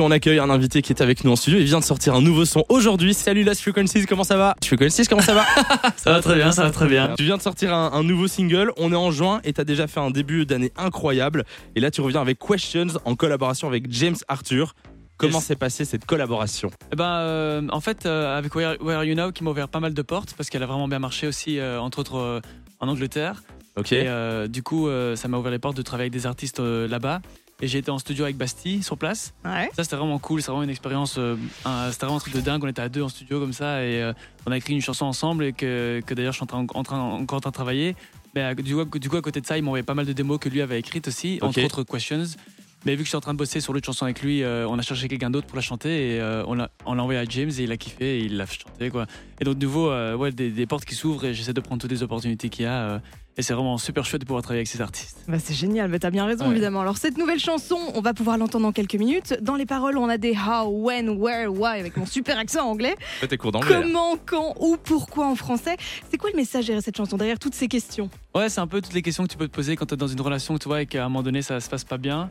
on accueille un invité qui est avec nous en studio. Il vient de sortir un nouveau son aujourd'hui. Salut Last Frequencies, comment ça va? Frequencies, comment ça va? Ça va très bien, ça va très bien. Tu viens de sortir un, un nouveau single. On est en juin et t'as déjà fait un début d'année incroyable. Et là, tu reviens avec Questions en collaboration avec James Arthur. Comment s'est passée cette collaboration? Eh ben, euh, en fait, euh, avec Where, Where Are You Now, qui m'a ouvert pas mal de portes parce qu'elle a vraiment bien marché aussi, euh, entre autres en Angleterre. Ok. Et du coup, ça m'a ouvert les portes de travailler avec des artistes là-bas. Et j'ai été en studio avec Bastille sur place. Ouais. Ça, c'était vraiment cool. C'est vraiment une expérience. euh, un- c'était vraiment un truc de dingue. On était à deux en studio comme ça et euh, on a écrit une chanson ensemble et que, que d'ailleurs je suis en train, en train, encore en train de travailler. Mais euh, du, coup, du coup, à côté de ça, il m'a envoyé pas mal de démos que lui avait écrites aussi, entre autres Questions. Mais vu que je suis en train de bosser sur l'autre chanson avec lui, euh, on a cherché quelqu'un d'autre pour la chanter et euh, on l'a envoyé à James et il a kiffé et il l'a chanté quoi. Et donc de nouveau, euh, ouais, des, des portes qui s'ouvrent et j'essaie de prendre toutes les opportunités qu'il y a. euh, et c'est vraiment super chouette de pouvoir travailler avec ces artistes. Bah, c'est génial, mais t'as bien raison Ouais. évidemment. Alors cette nouvelle chanson, on va pouvoir l'entendre dans quelques minutes. Dans les paroles, on a des how, when, where, why avec mon super accent anglais. Tes cours d'anglais. là. Comment, quand, où, pourquoi en français. C'est quoi le message derrière cette chanson, derrière toutes ces questions? Ouais, c'est un peu toutes les questions que tu peux te poser quand tu es dans une relation, tu vois, et qu'à un moment donné ça se passe pas bien.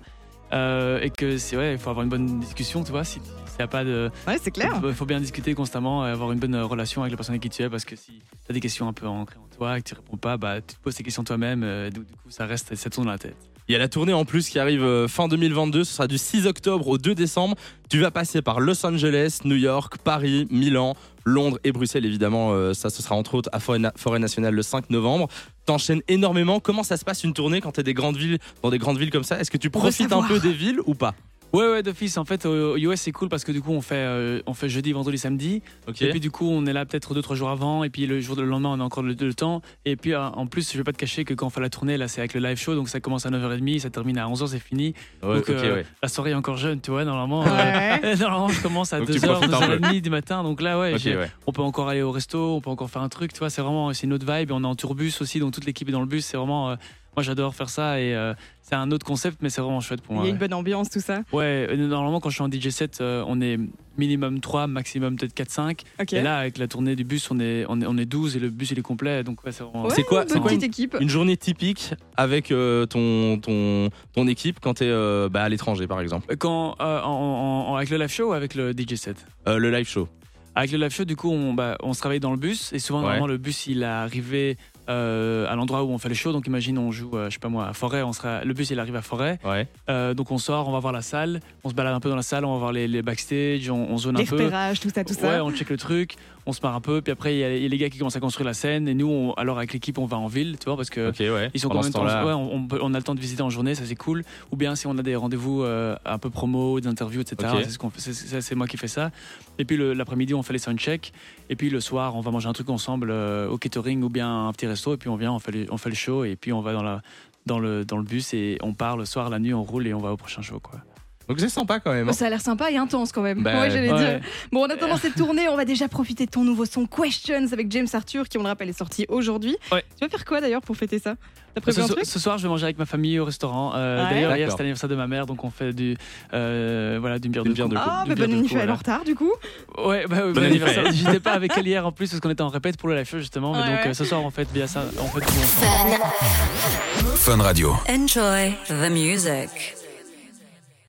Euh, et que c'est ouais, il faut avoir une bonne discussion, tu vois. Si s'il y a pas de, Ouais, c'est clair. il faut bien discuter constamment, et avoir une bonne relation avec la personne avec qui tu es, parce que si tu as des questions un peu ancrées en toi, et que tu réponds pas, bah tu te poses ces questions toi-même, euh, donc du coup ça reste, ça tourne dans la tête. Il y a la tournée en plus qui arrive euh, fin 2022. Ce sera du 6 octobre au 2 décembre. Tu vas passer par Los Angeles, New York, Paris, Milan, Londres et Bruxelles. Évidemment, euh, ça, ce sera entre autres à Forêt Nationale le 5 novembre. T'enchaînes énormément. Comment ça se passe une tournée quand t'es des grandes villes, dans des grandes villes comme ça? Est-ce que tu profites un peu des villes ou pas? Ouais, ouais, d'office. En fait, au au US, c'est cool parce que du coup, on fait, euh, on fait jeudi, vendredi, samedi. Et puis du coup, on est là peut-être deux trois jours avant, et puis le jour de le lendemain, on a encore le, le temps. Et puis euh, en plus, je vais pas te cacher que quand on fait la tournée, là, c'est avec le live show, donc ça commence à 9h30, ça termine à 11h, c'est fini. Ouais, donc euh, ouais. la soirée est encore jeune, tu vois. Normalement, Ouais. euh, normalement, je commence à Donc tu 2h, profites un peu. 2h30 du matin. Donc là, ouais, on peut encore aller au resto, on peut encore faire un truc, tu vois. C'est vraiment, c'est une autre vibe. Et on est en tourbus aussi, donc toute l'équipe est dans le bus. C'est vraiment, euh, moi, j'adore faire ça et euh, c'est un autre concept, mais c'est vraiment chouette pour Il y moi. a une ouais. bonne ambiance, tout ça. Ouais, euh, normalement, quand je suis en DJ set, euh, on est minimum 3, maximum peut-être 4-5. Ok. Et là, avec la tournée du bus, on est, on est, on est 12 et le bus, il est complet. Donc, ouais, c'est vraiment. Ouais, c'est quoi- c'est quoi petite équipe. Une journée typique avec euh, ton, ton, ton équipe quand t'es euh, bah, à l'étranger, par exemple? Quand, euh, en- en- en- avec le live show ou avec le DJ set? Euh, le live show. Avec le live show, du coup, on, bah, on se travaille dans le bus. Et souvent, Ouais. normalement, le bus, il est arrivé euh, à l'endroit où on fait le show. Donc, imagine, on joue, euh, je sais pas moi, à Forêt. On sera, le bus, il arrive à Forêt. Ouais. Euh, donc, on sort, on va voir la salle. On se balade un peu dans la salle, on va voir les, les backstage, on, on zone Les un peu. repérages, tout ça, tout Ouais, ça. on check le truc, on se marre un peu, puis après il y, a il y a les gars qui commencent à construire la scène et nous, on- alors avec l'équipe, on va en ville, tu vois, parce que ouais. ils sont quand même temps-là. ouais, on, on a le temps de visiter en journée, ça c'est cool. Ou bien si on a des rendez-vous euh, un peu promo, des interviews, etc. C'est ce qu'on fait, c'est- moi qui fais ça. Et puis le- l'après-midi, on fait les soundchecks. Et puis le soir, on va manger un truc ensemble euh, au catering ou bien un petit resto. Et puis on vient, on fait, les- on fait le show et puis on va dans la dans le, dans le bus et on part le soir, la nuit, on roule et on va au prochain show. Quoi. Donc c'est sympa quand même. hein. Ça a l'air sympa et intense quand même. Bah, ouais, j'allais Ouais. dire. Bon, en attendant cette tournée, on va déjà profiter de ton nouveau son Questions avec James Arthur, qui, on le rappelle, est sorti aujourd'hui. Ouais. Tu vas faire quoi d'ailleurs pour fêter ça? T'as prévu Ce, un so- truc? ce soir, je vais manger avec ma famille au restaurant. Euh, Ouais. D'ailleurs, hier, c'était l'anniversaire de ma mère, donc on fait du, euh, voilà, d'une bière de bière de Ah, bière bon anniversaire coupe, en retard du coup. voilà. Ouais, bah, oui, Bon bon anniversaire. J'étais pas avec elle hier en plus parce qu'on était en répète pour le live show justement. mais donc euh, ce soir, on fait bien ça. On fait tout. Fun Radio. Enjoy the music.